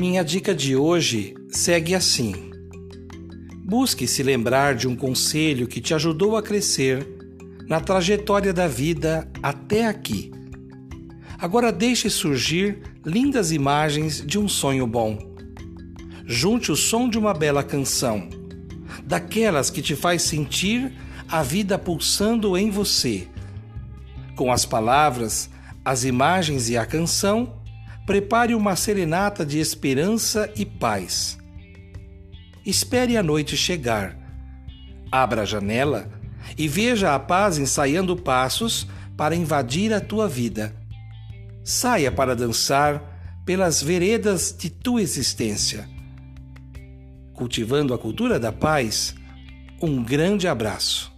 Minha dica de hoje segue assim. Busque se lembrar de um conselho que te ajudou a crescer na trajetória da vida até aqui. Agora deixe surgir lindas imagens de um sonho bom. Junte o som de uma bela canção, daquelas que te faz sentir a vida pulsando em você. Com as palavras, as imagens e a canção, prepare uma serenata de esperança e paz. Espere a noite chegar. Abra a janela e veja a paz ensaiando passos para invadir a tua vida. Saia para dançar pelas veredas de tua existência. Cultivando a cultura da paz, um grande abraço.